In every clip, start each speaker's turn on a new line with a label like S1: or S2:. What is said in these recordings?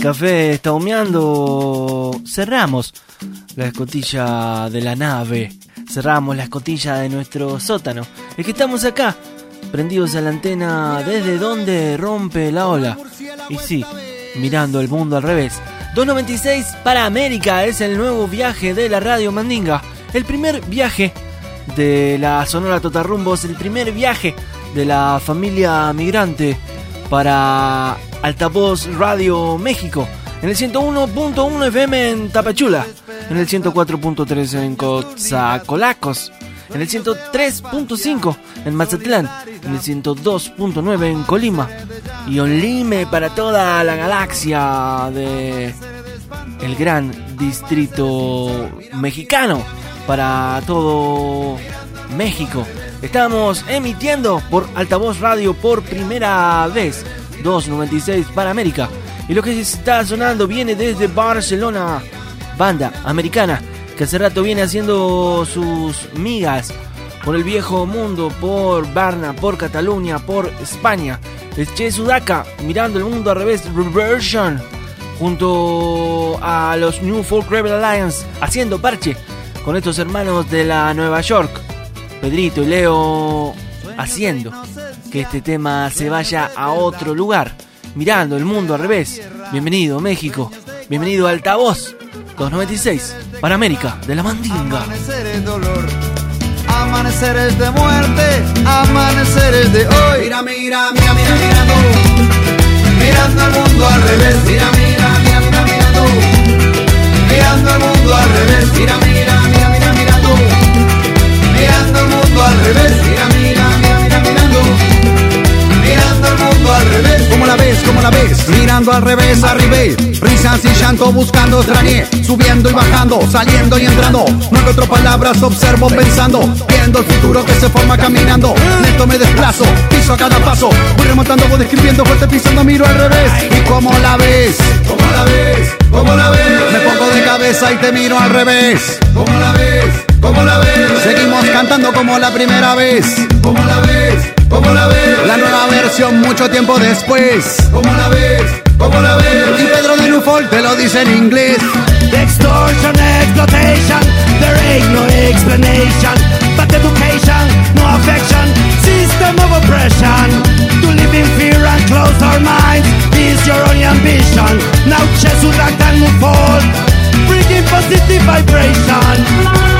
S1: Café está humeando. Cerramos la escotilla de la nave. Cerramos la escotilla de nuestro sótano. Es que estamos acá, prendidos a la antena desde donde rompe la ola. Y sí, mirando el mundo al revés. 296 para América es el nuevo viaje de la radio Mandinga. El primer viaje de la Sonora Totarrumbos, el primer viaje de la familia migrante para Altavoz Radio México. En el 101.1 FM en Tapachula. En el 104.3 en Coatzacoalcos. En el 103.5 en Mazatlán. En el 102.9 en Colima. Y Olime para toda la galaxia de el gran distrito mexicano para todo México. Estamos emitiendo por Altavoz Radio por primera vez 296 para América. Y lo que está sonando viene desde Barcelona, banda americana que hace rato viene haciendo sus migas por el viejo mundo, por Varna, por Cataluña, por España. El Che Sudaka mirando el mundo al revés, Reversion junto a los New Folk Rebel Alliance haciendo parche con estos hermanos de la Nueva York, Pedrito y Leo haciendo que este tema se vaya a otro lugar, mirando el mundo al revés. Bienvenido México, bienvenido Altavoz 296 para América de la Mandinga.
S2: Amaneceres de dolor, amaneceres de muerte, amaneceres de hoy. Mira, mira, mira, mira, mirando, mirando al mundo al revés. Mira, mira, mira, mira, mirando, mirando al mundo al revés. Mira, mira, mira, mira, mirando, mirando al mundo al revés. Mira, mira, mira, mira, mirando. Mirando al mundo al revés ¿Cómo la ves? ¿Cómo la ves? Mirando al revés, arribé Risas y llanto buscando extrañé Subiendo y bajando, saliendo y entrando No encuentro palabras, observo pensando Viendo el futuro que se forma caminando Lento me desplazo, piso a cada paso Voy remontando, voy describiendo, fuerte pisando, miro al revés ¿Y cómo la ves? ¿Cómo la ves? ¿Cómo la ves? Me pongo de cabeza y te miro al revés ¿Cómo la ves? ¿Cómo la ves? Seguimos cantando como la primera vez ¿Cómo la ves? ¿Cómo la ves? La nueva versión mucho tiempo después. ¿Cómo la ves? ¿Cómo la ves? Y Pedro de Nufol te lo dice en inglés.
S3: Extortion, exploitation, there ain't no explanation. But education, no affection, system of oppression. To live in fear and close our minds is your only ambition. Now Chesudak and move forward, bringing positive vibration.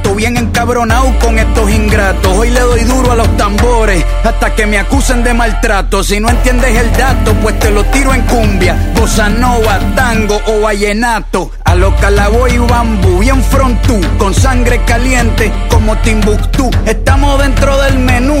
S4: Plato. Bien encabronado con estos ingratos. Hoy le doy duro a los tambores hasta que me acusen de maltrato. Si no entiendes el dato, pues te lo tiro en cumbia, bossa nova, tango o vallenato. A lo calaboy y bambú, bien frontú, con sangre caliente como Timbuktu. Estamos dentro del menú.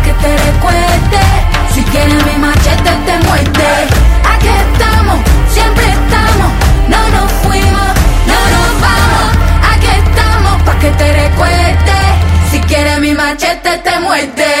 S5: que te recuerde. Si quieres mi machete te muerde. Aquí estamos, siempre estamos, no nos fuimos, no nos vamos. Aquí estamos pa' que te recuerde. Si quieres mi machete te muerde.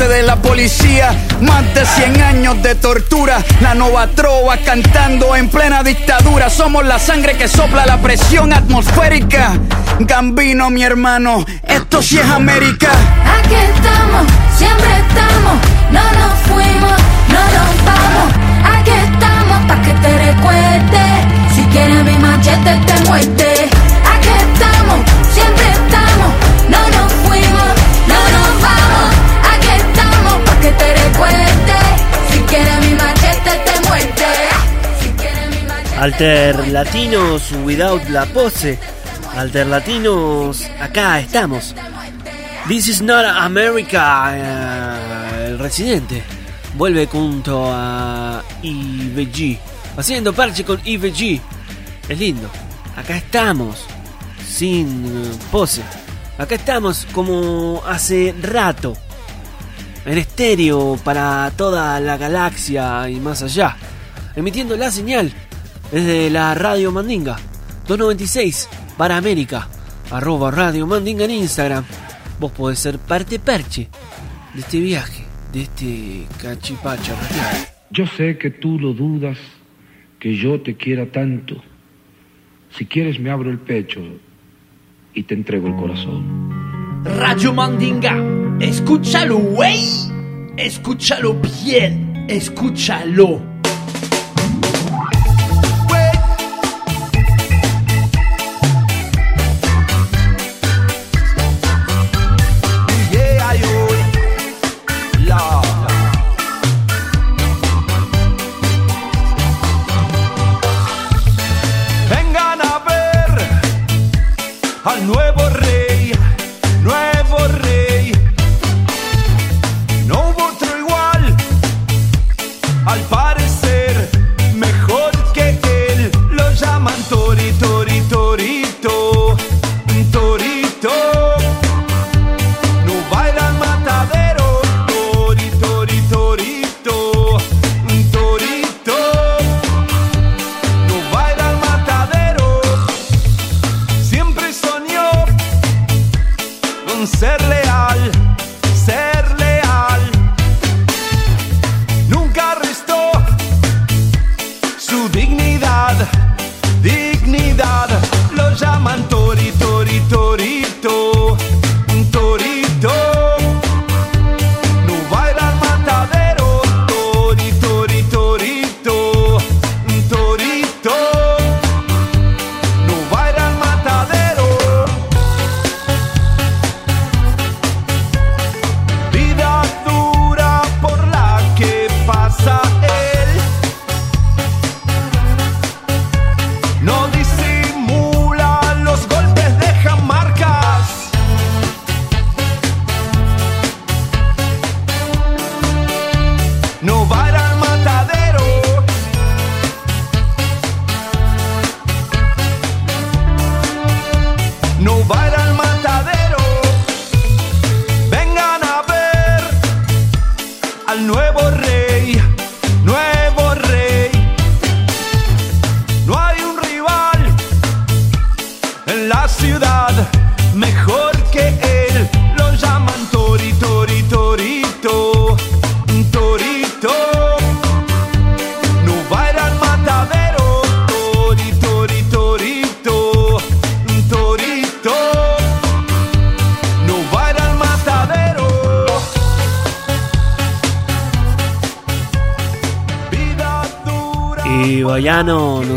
S4: de la policía, más de 100 años de tortura, la nova trova cantando en plena dictadura, somos la sangre que sopla la presión atmosférica, Gambino mi hermano, esto sí es América.
S5: Aquí estamos, siempre estamos, no nos fuimos, no nos vamos. Aquí estamos pa' que te recuerde. Si quieres mi machete te muerde.
S1: Alter Latinos without la pose. Alter Latinos, acá estamos. This is not America. eh, el residente vuelve junto a IVG. Haciendo parche con IVG. Es lindo. Acá estamos. Sin pose. Acá estamos como hace rato. En estéreo para toda la galaxia y más allá. Emitiendo la señal desde la Radio Mandinga. 296 para América. Arroba Radio Mandinga en Instagram. Vos podés ser parte perche de este viaje, de este cachipacho radial.
S6: Yo sé que tú lo dudas, que yo te quiera tanto. Si quieres me abro el pecho y te entrego el corazón.
S7: Radio Mandinga, escúchalo, güey. Escúchalo bien, escúchalo.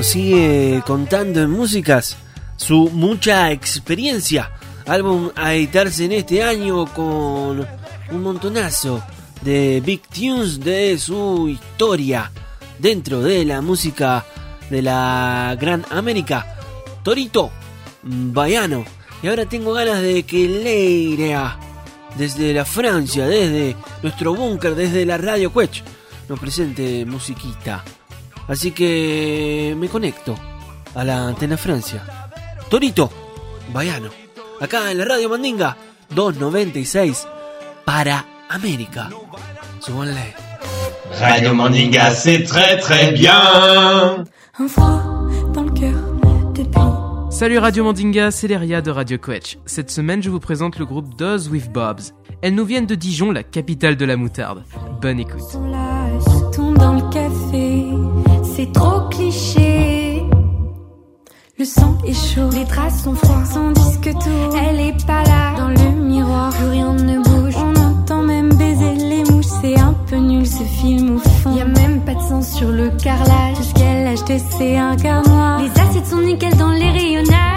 S1: Sigue contando en músicas su mucha experiencia. Álbum a editarse en este año con un montonazo de big tunes de su historia dentro de la música de la Gran América. Torito Bayano. Y ahora tengo ganas de que Leira, desde la Francia, desde nuestro búnker, desde la Radio Quech, nos presente musiquita. Así que me conecto a la antena Francia. Torito Bayano. Acá en la Radio Mandinga 296 para América. Súbanle.
S8: Radio Mandinga, c'est très très bien.
S9: Un froid dans le cœur depuis.
S10: Salut Radio Mandinga, c'est Leria de Radio Quetch. Cette semaine, je vous présente le groupe Doz with Bobs. Elles nous viennent de Dijon, la capitale de la moutarde. Bonne écoute.
S9: Trop cliché. Le sang est chaud, les traces sont froides, son disque tout, elle est pas là. Dans le miroir, plus rien ne bouge. On entend même baiser les mouches, c'est un peu nul ce film au fond. Y a même pas de sang sur le carrelage. A acheté, c'est un quart. Les assiettes sont nickel dans les rayonnages.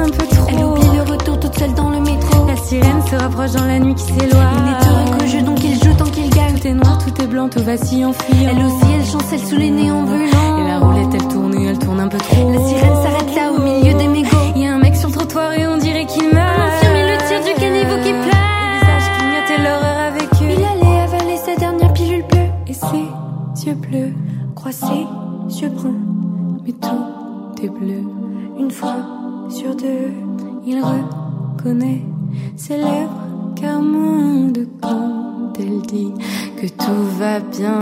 S9: Un peu trop. Elle oublie le retour toute seule dans le métro. La sirène se rapproche dans la nuit qui s'éloigne. Il n'est heureux qu'au jeu donc il joue tant qu'il gagne. Tout est noir, tout est blanc, tout vacille en fuyant. Elle aussi, elle chancelle sous les néons brûlants. Et la roulette elle tourne et elle tourne un peu trop. La sirène s'arrête là au milieu des mégots. Il y a un mec sur le trottoir et on dirait qu'il meurt. Il reconnaît ses lèvres. Car moins de quand elle dit que tout va bien.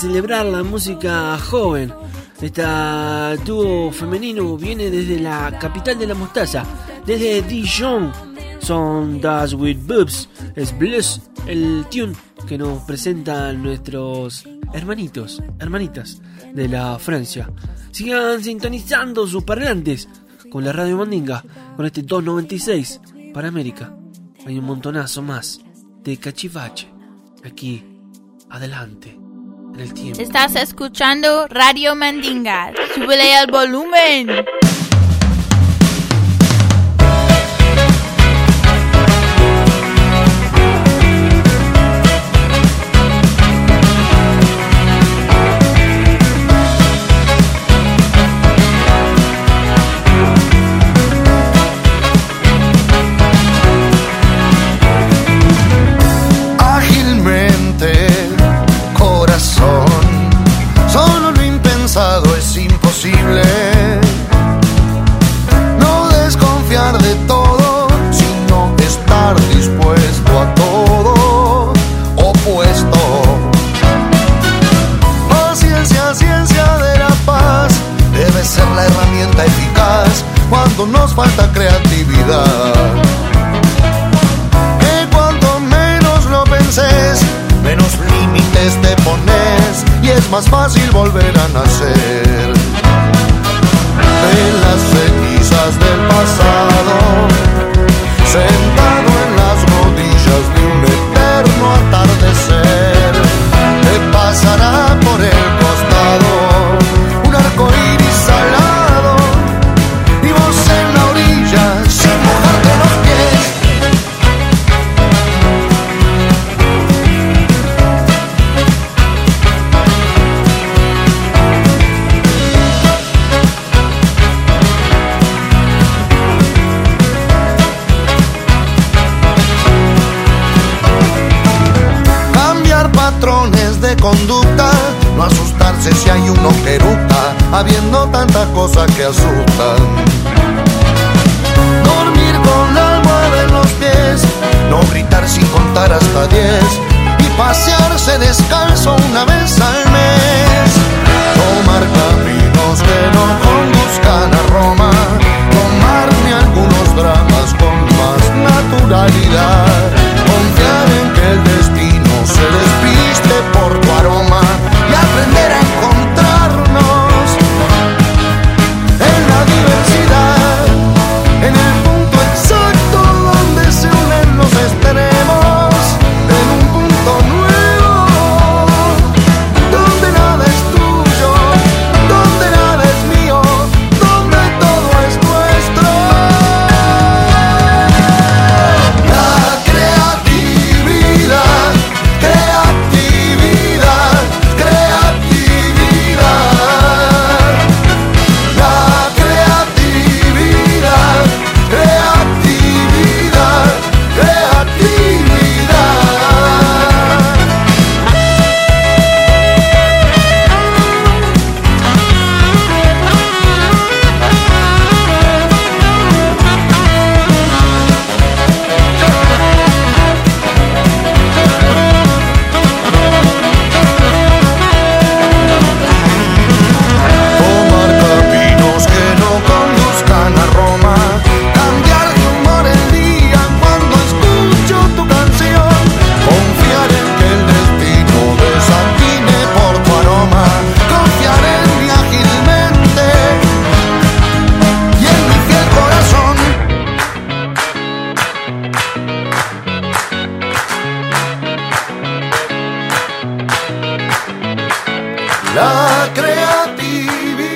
S1: Celebrar la música joven. Esta dúo femenino viene desde la capital de la mostaza, desde Dijon. Son Das With Boobs, es Blues, el tune que nos presentan nuestros hermanitos, hermanitas de la Francia. Sigan sintonizando sus parlantes con la Radio Mandinga, con este 296 para América. Hay un montonazo más de cachivache aquí adelante
S11: Estás escuchando Radio Mandinga. Súbele el volumen.
S12: Falta creatividad. La creatividad.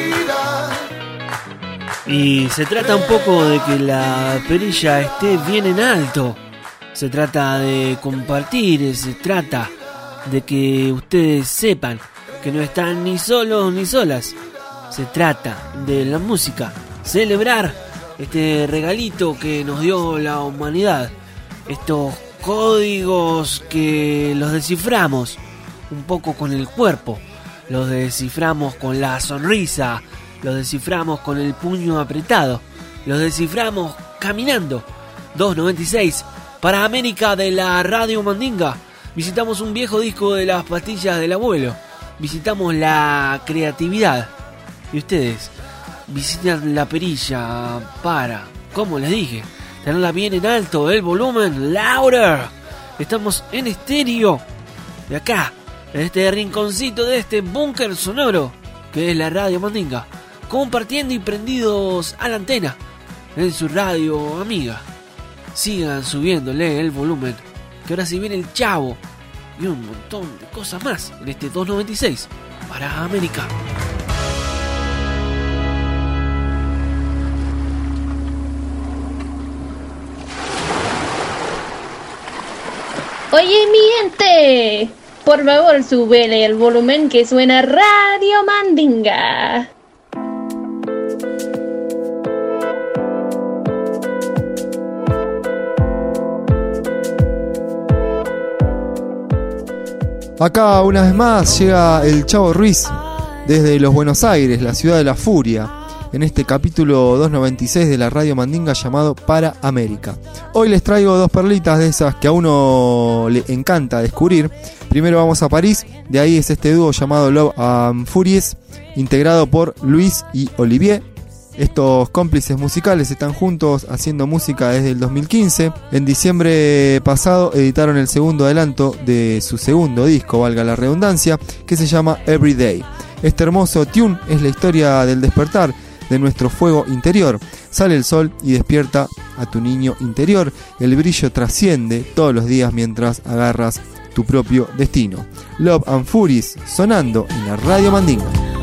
S1: Y se trata un poco de que la perilla esté bien en alto. Se trata de compartir, se trata de que ustedes sepan que no están ni solos ni solas. Se trata de la música, celebrar este regalito que nos dio la humanidad. Estos códigos que los desciframos un poco con el cuerpo. Los desciframos con la sonrisa, los desciframos con el puño apretado, los desciframos caminando. 296 para América de la Radio Mandinga. Visitamos un viejo disco de las pastillas del abuelo. Visitamos la creatividad. Y ustedes visitan la perilla para, como les dije, tenerla bien en alto, el volumen louder. Estamos en estéreo. De acá, en este rinconcito de este búnker sonoro que es la Radio Mandinga, compartiendo y prendidos a la antena en su radio amiga. Sigan subiéndole el volumen, que ahora si viene el chavo y un montón de cosas más en este 296 para América.
S11: Oye, mi gente, por favor, súbele el volumen que suena Radio Mandinga.
S13: Acá una vez más llega el Chavo Ruiz desde los Buenos Aires, la ciudad de la furia, en este capítulo 296 de la Radio Mandinga llamado Para América. Hoy les traigo dos perlitas de esas que a uno le encanta descubrir. Primero vamos a París, de ahí es este dúo llamado Love and Furies, integrado por Luis y Olivier, estos cómplices musicales están juntos haciendo música desde el 2015. En diciembre pasado editaron el segundo adelanto de su segundo disco, valga la redundancia, que se llama Everyday. Este hermoso tune es la historia del despertar de nuestro fuego interior. Sale el sol y despierta a tu niño interior. El brillo trasciende todos los días mientras agarras tu propio destino. Love and Furies sonando en la Radio Mandinga.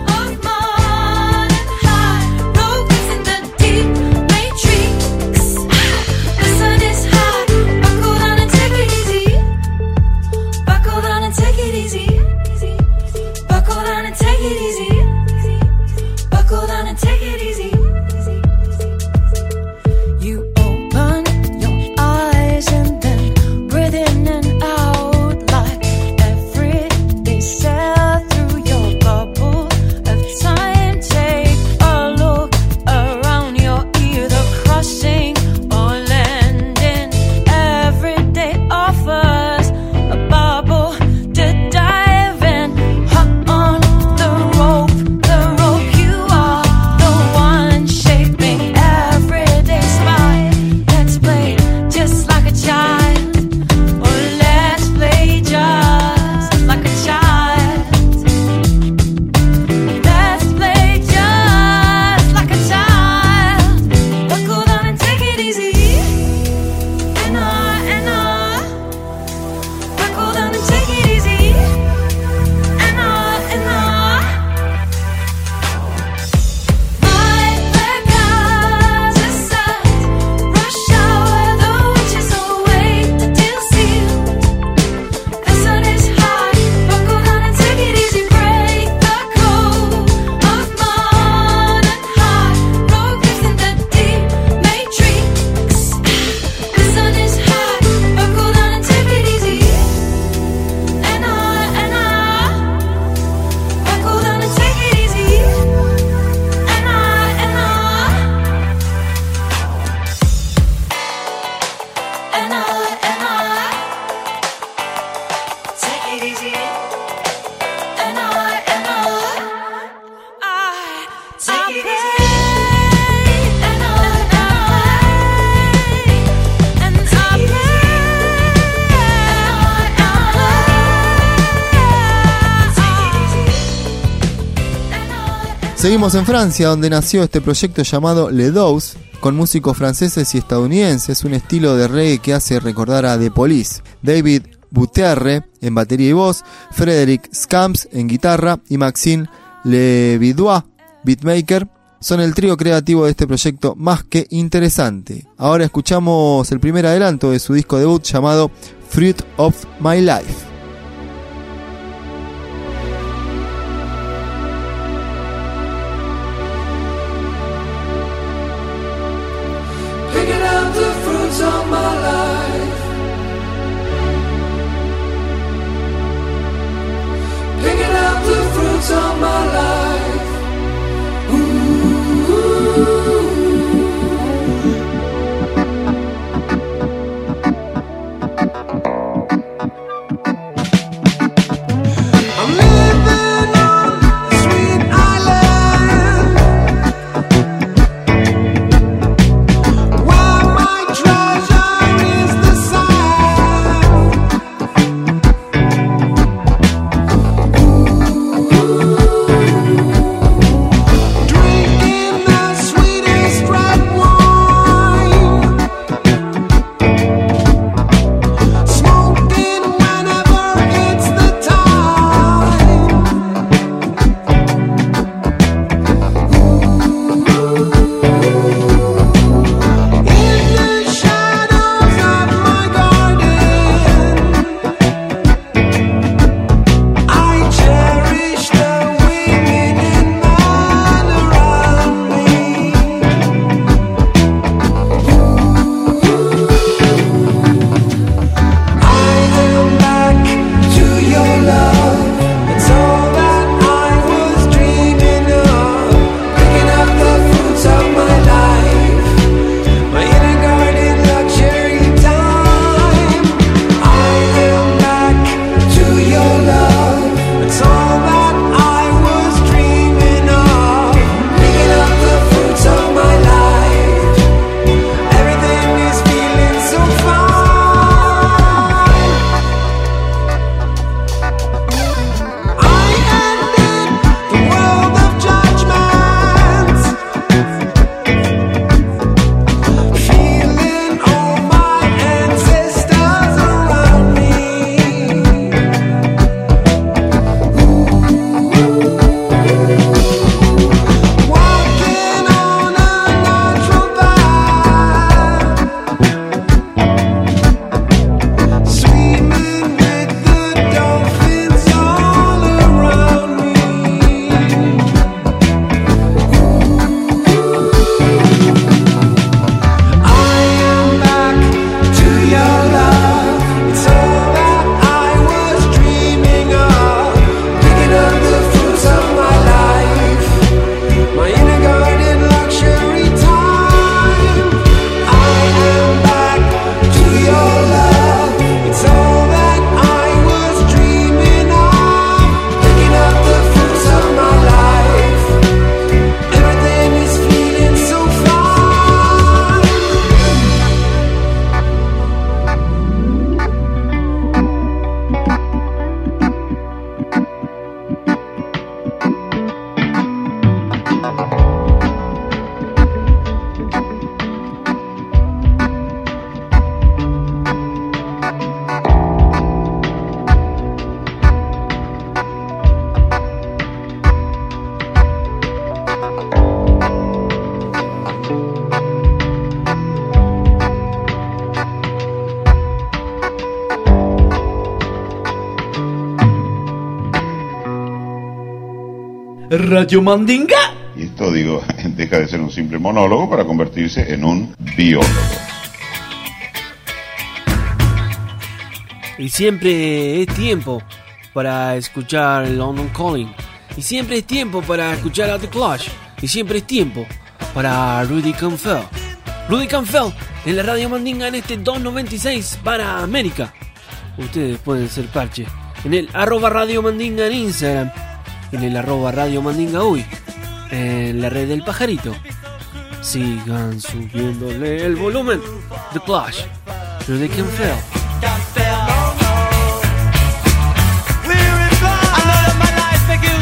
S13: seguimos en Francia, donde nació este proyecto llamado Le Dose, con músicos franceses y estadounidenses, un estilo de reggae que hace recordar a The Police, David Buterre en batería y voz, Frederick Scamps en guitarra y Maxine Levidois, beatmaker, son el trío creativo de este proyecto más que interesante. Ahora escuchamos el primer adelanto de su disco debut llamado Fruit of My Life.
S14: Radio Mandinga.
S15: Y esto, digo, deja de ser un simple monólogo para convertirse en un biólogo.
S1: Y siempre es tiempo para escuchar London Calling. Y siempre es tiempo para escuchar a The Clash. Y siempre es tiempo para Rudy Canfell. Rudy Canfell en la Radio Mandinga en este 296 para América. Ustedes pueden ser parche en el arroba Radio Mandinga en Instagram. En el arroba Radio Mandinga hoy. En la red del pajarito. Sigan subiéndole el volumen. The Clash.
S16: My life make you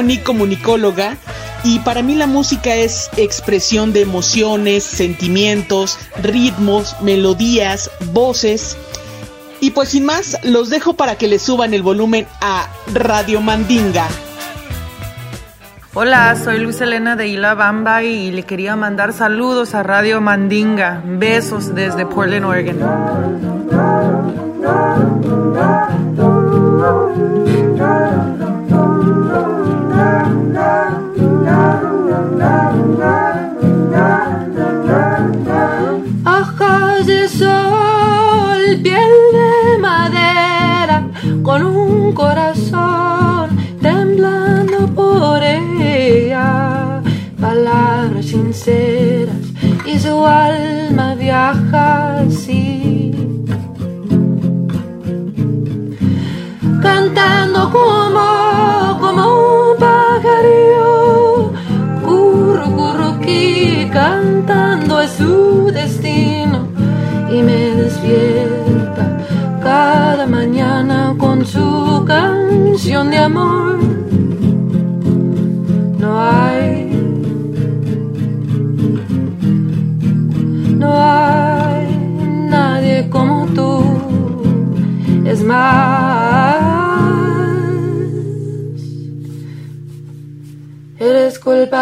S17: Monique comunicóloga y para mí la música es expresión de emociones, sentimientos, ritmos, melodías, voces. Y pues sin más, los dejo para que le suban el volumen a Radio Mandinga.
S18: Hola, soy Luis Elena de Isla Bamba y le quería mandar saludos a Radio Mandinga. Besos desde Portland, Oregon.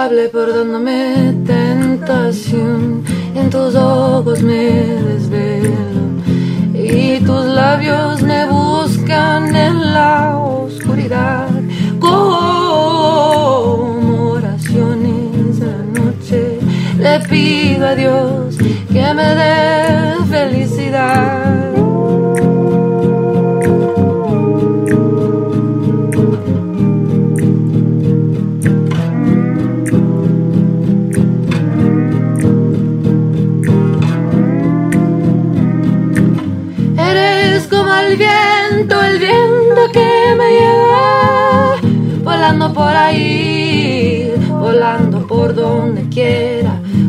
S9: Culpable por dándome tentación. En tus ojos me desvelo y tus labios me buscan en la oscuridad como oraciones de la noche.
S18: pido a Dios que me dé felicidad.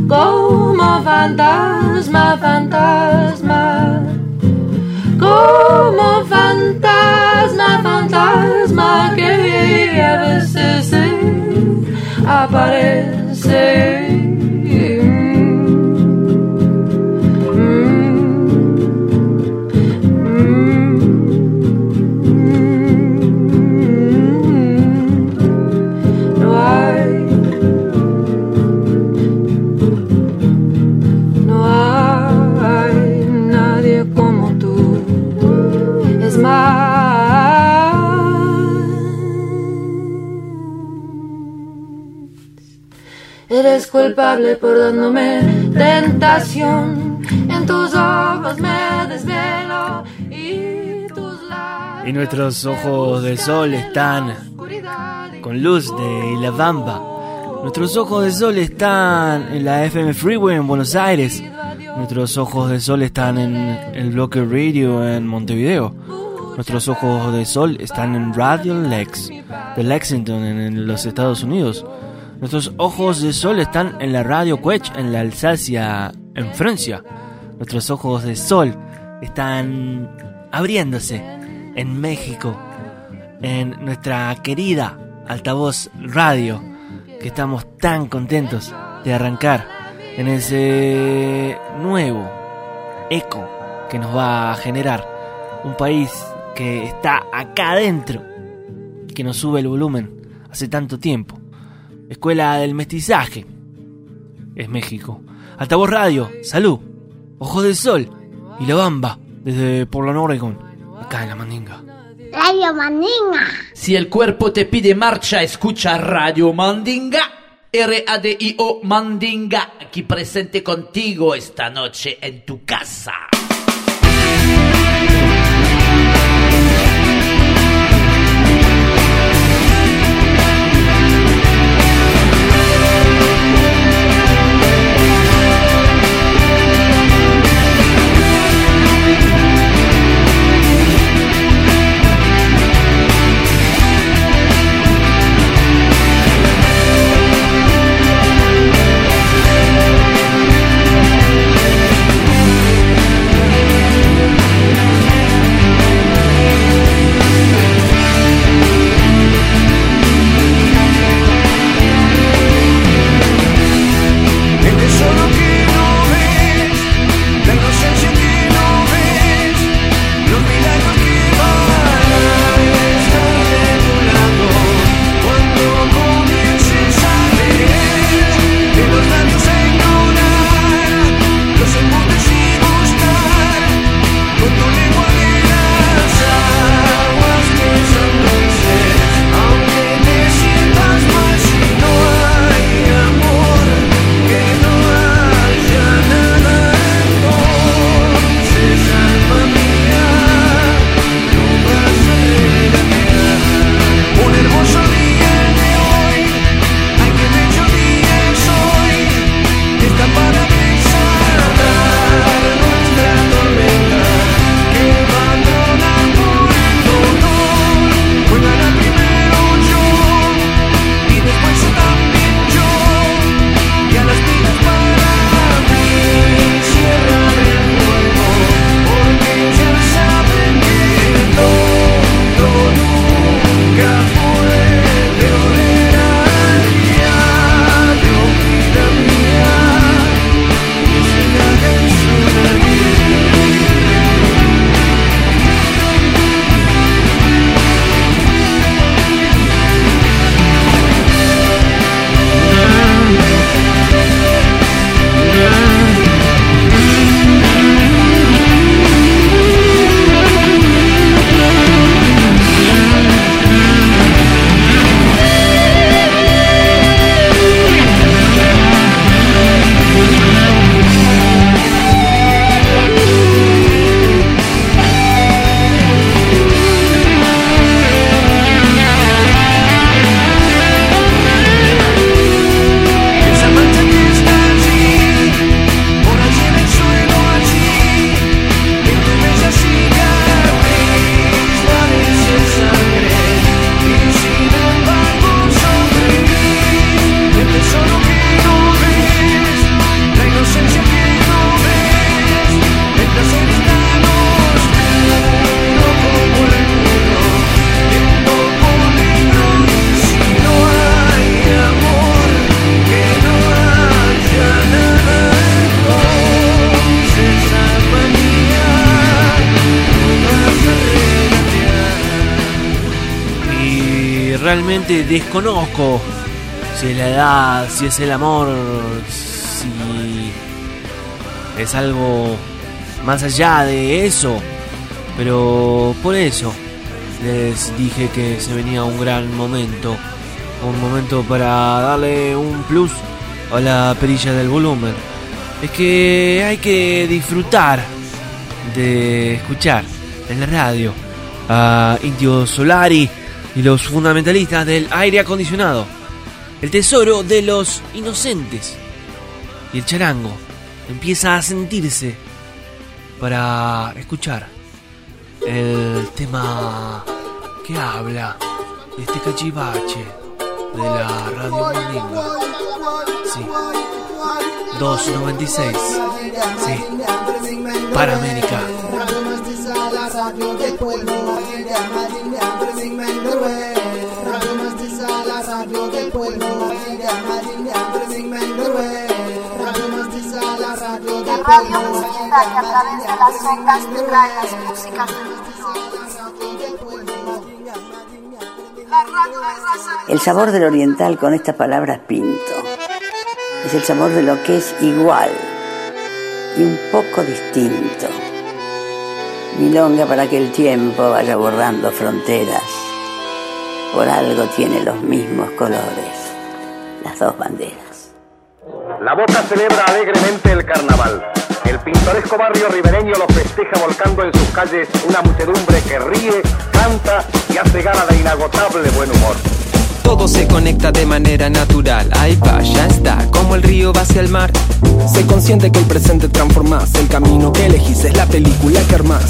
S18: Como fantasma, fantasma, culpable por dándome tentación. En tus ojos me desvelo y tus labios.
S1: Y nuestros ojos de sol están con luz de La Bamba. Nuestros ojos de sol están en la FM Freeway en Buenos Aires. Nuestros ojos de sol están en el bloque radio en Montevideo. Nuestros ojos de sol están en Radio Lex de Lexington en, en los Estados Unidos. Nuestros ojos de sol están en la Radio Quech en la Alsacia en Francia. Nuestros ojos de sol están abriéndose en México en nuestra querida altavoz radio, que estamos tan contentos de arrancar en ese nuevo eco que nos va a generar un país que está acá adentro, que nos sube el volumen hace tanto tiempo. Escuela del Mestizaje es México. Altavoz Radio, salud, Ojos del Sol y La Bamba desde Portland, Oregon, acá en la Mandinga.
S19: Radio Mandinga.
S14: Si el cuerpo te pide marcha, escucha Radio Mandinga. R-A-D-I-O Mandinga, aquí presente contigo esta noche en tu casa.
S1: Desconozco si es la edad, si es el amor, si es algo más allá de eso. Pero por eso les dije que se venía un gran momento. Un momento para darle un plus a la perilla del volumen. Es que hay que disfrutar de escuchar en la radio a Indio Solari y los fundamentalistas del aire acondicionado. El tesoro de los inocentes. Y el charango empieza a sentirse para escuchar el tema que habla de este cachivache de la radio Mandinga. Sí. 296. Sí. Para América.
S20: Radio Mestiza que a través de las ondas te trae las músicas
S21: El sabor del oriental con esta palabra pinto. Es el sabor de lo que es igual y un poco distinto. Milonga para que el tiempo vaya borrando fronteras. Por algo tiene los mismos colores, las dos banderas.
S22: La Boca celebra alegremente el carnaval. El pintoresco barrio ribereño lo festeja volcando en sus calles una muchedumbre que ríe, canta y hace gala de inagotable buen humor.
S23: Todo se conecta de manera natural. Ahí va, ya está, como el río va hacia el mar.
S24: Sé consciente que el presente transformás. El camino que elegís es la película que armás.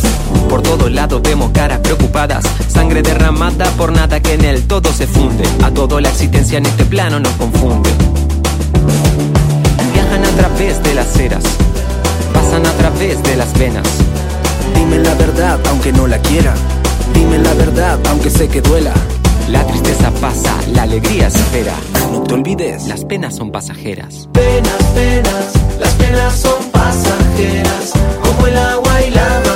S23: Por todos lados vemos caras preocupadas. Sangre derramada por nada que en él todo se funde. A todo la existencia en este plano nos confunde. Viajan a través de las eras. Pasan a través de las venas.
S24: Dime la verdad aunque no la quiera. Dime la verdad aunque sé que duela.
S23: La tristeza pasa, la alegría espera.
S24: No te olvides,
S23: las penas son pasajeras.
S16: Penas, penas, las penas son pasajeras, como el agua y la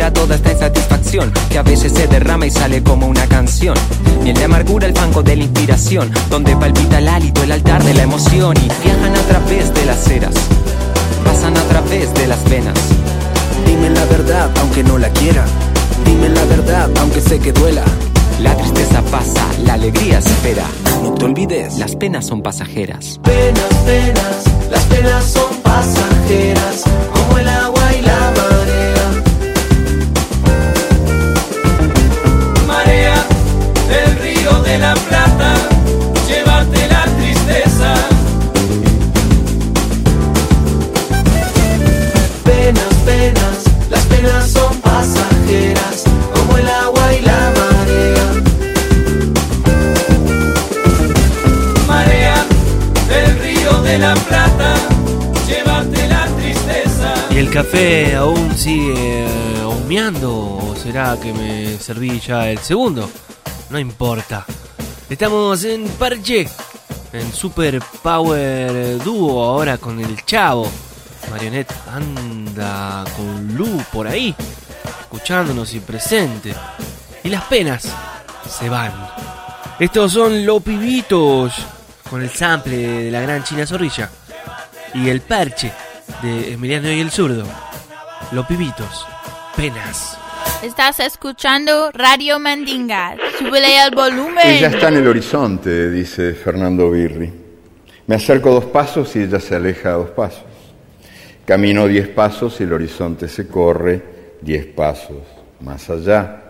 S23: Intento contener a toda esta insatisfacción que a veces se derrama y sale como una canción. Miel de amargura, el fango de la inspiración. Donde palpita el hálito, el altar de la emoción. Y viajan a través de las eras. Pasan a través de las venas.
S24: Dime la verdad aunque no la quiera. Dime la verdad aunque sé que duela.
S23: La tristeza pasa, la alegría espera.
S24: No te olvides,
S23: las penas son pasajeras.
S16: Penas, penas, las penas son pasajeras,
S1: café aún sigue humeando? ¿O será que me serví ya el segundo? No importa. Estamos en Parche, en Super Power Duo ahora con el Chavo. Marionette anda con Lu por ahí, escuchándonos y presente. Y las penas se van. Estos son los pibitos con el sample de la gran China Zorrilla y el parche de Emiliano y el zurdo. Los pibitos, penas.
S25: Estás escuchando Radio Mandinga. Súbele al volumen.
S26: Ella está en el horizonte, dice Fernando Birri. Me acerco dos pasos y ella se aleja dos pasos. Camino diez pasos y el horizonte se corre diez pasos más allá.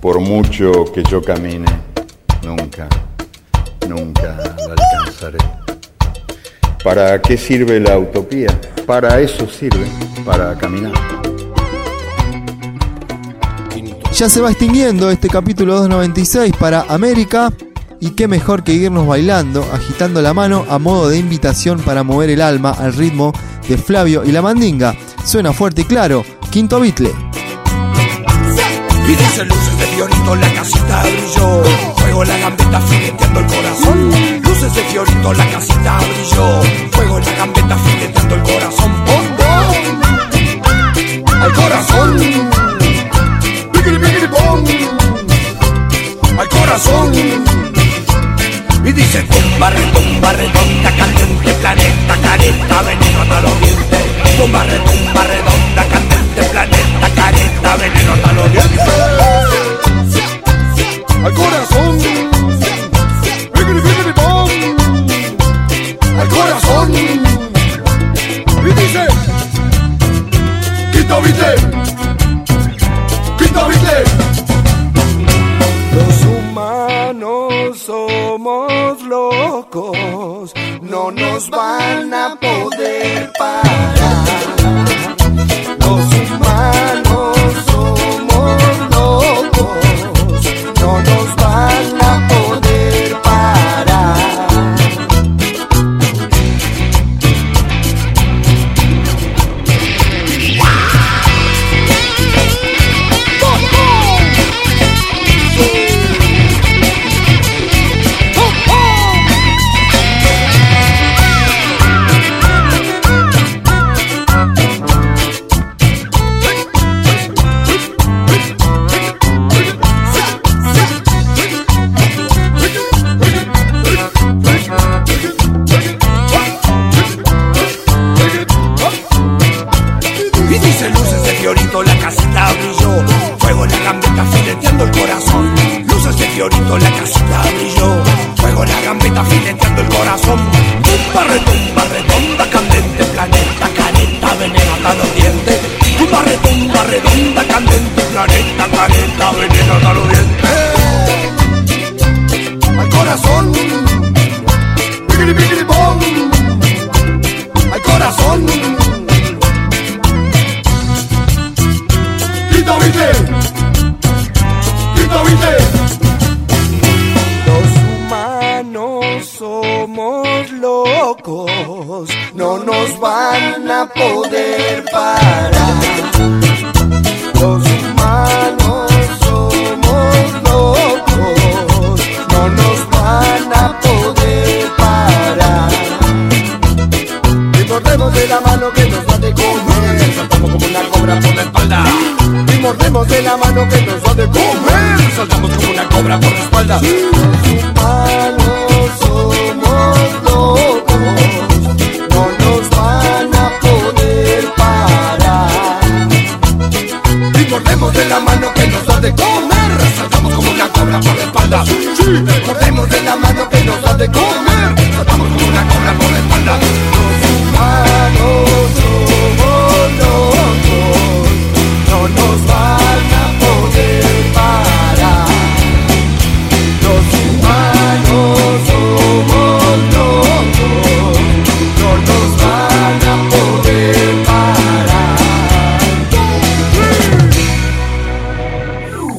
S26: Por mucho que yo camine, nunca, nunca la alcanzaré. ¿Para qué sirve la utopía? Para eso sirve, para caminar.
S13: Ya se va extinguiendo este capítulo 296 para América. Y qué mejor que irnos bailando, agitando la mano a modo de invitación para mover el alma al ritmo de Flavio y la mandinga. Suena fuerte y claro, quinto bitle.
S27: Luces de la casita brilló. Fuego la gambeta fileteando el corazón. Luces de Fiorito, la casita brilló. Fuego la gambeta fileteando el corazón. ¡Bom, bom! Al corazón. Bigri, bigri, bom. Al corazón. Y dice tumba, retumba, redonda, caliente, planeta, careta, veneno hasta los dientes. Tumba, retumba, redonda, caliente, planeta, careta, veneno hasta los. Al corazón. Y dice, quito viste, quito viste.
S28: Los humanos somos locos, no nos van a poder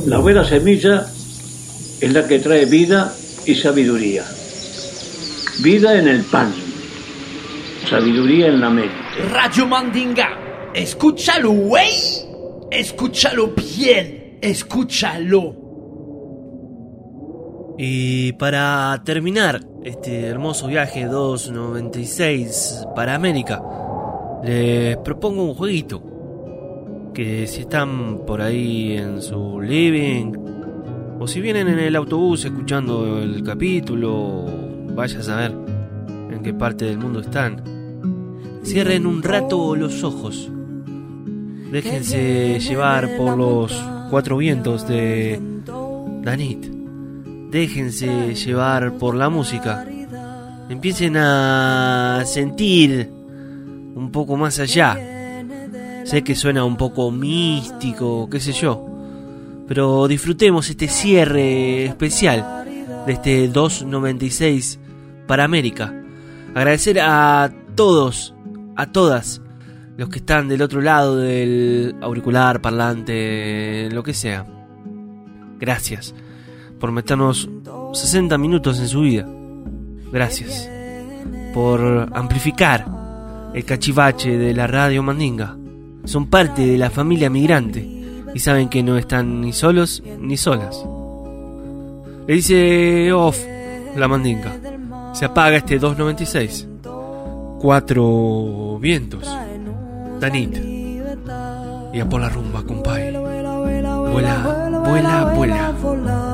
S27: La
S29: buena semilla es la que trae vida y sabiduría. Vida en el pan, sabiduría en la mente.
S14: Radio Mandinga, escúchalo, güey. Escúchalo bien, escúchalo.
S1: Y para terminar este hermoso viaje 296 para América, les propongo un jueguito. Que si están por ahí en su living, o si vienen en el autobús escuchando el capítulo, vaya a saber en qué parte del mundo están. Cierren un rato los ojos Déjense llevar por los cuatro vientos de Danit. Déjense llevar por la música. Empiecen a sentir un poco más allá. Sé que suena un poco místico, qué sé yo. Pero disfrutemos este cierre especial de este 296 para América. Agradecer a todos, a todas los que están del otro lado del auricular, parlante, lo que sea. Gracias por meternos 60 minutos en su vida. Gracias por amplificar el cachivache de la radio Mandinga. Son parte de la familia migrante y saben que no están ni solos ni solas. Le dice off la Mandinga. Se apaga este 296. Cuatro vientos. Danit. Y a por la rumba, compay. Vuela, vuela, vuela.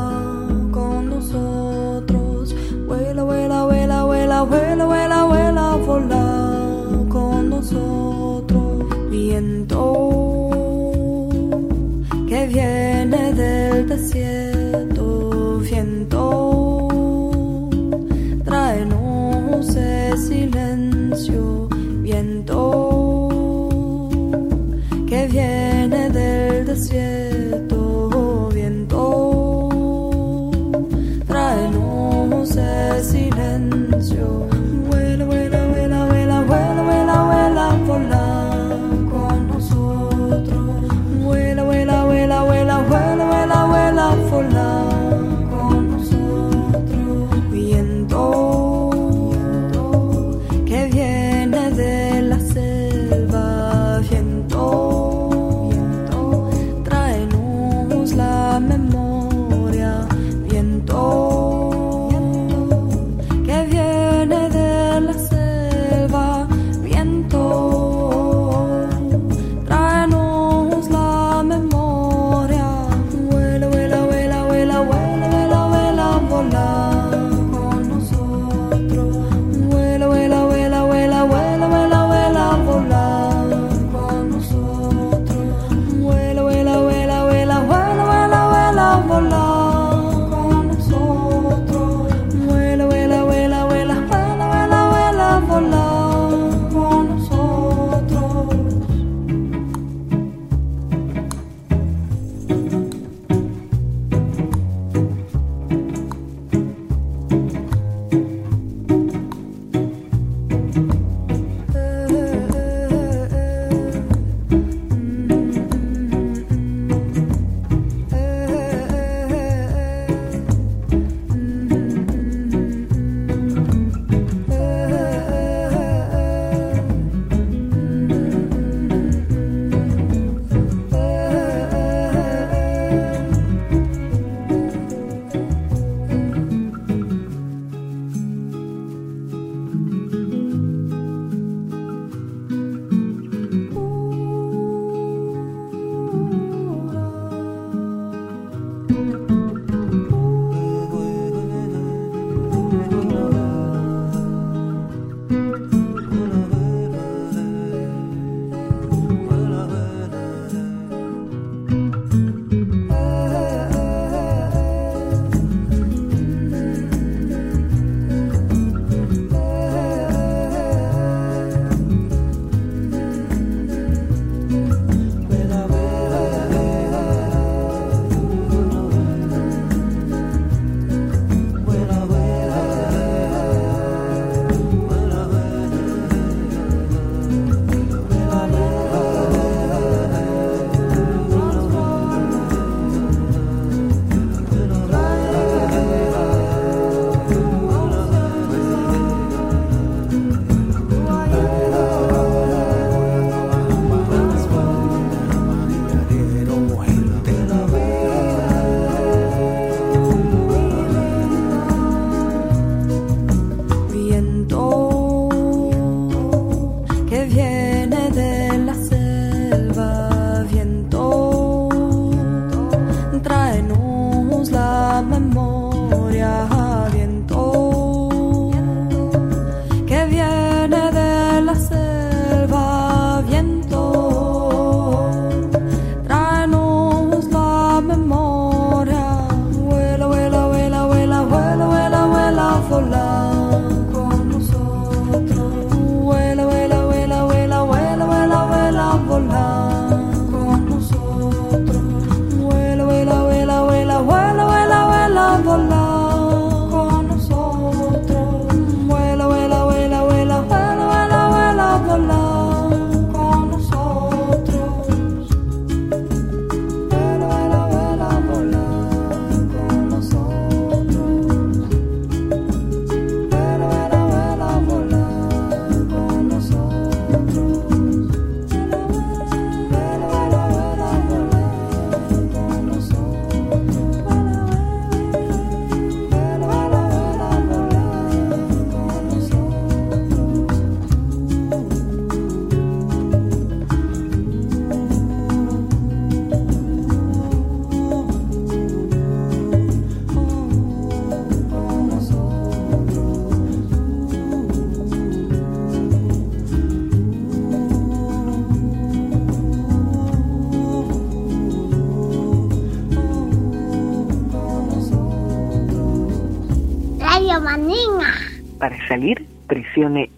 S30: Radio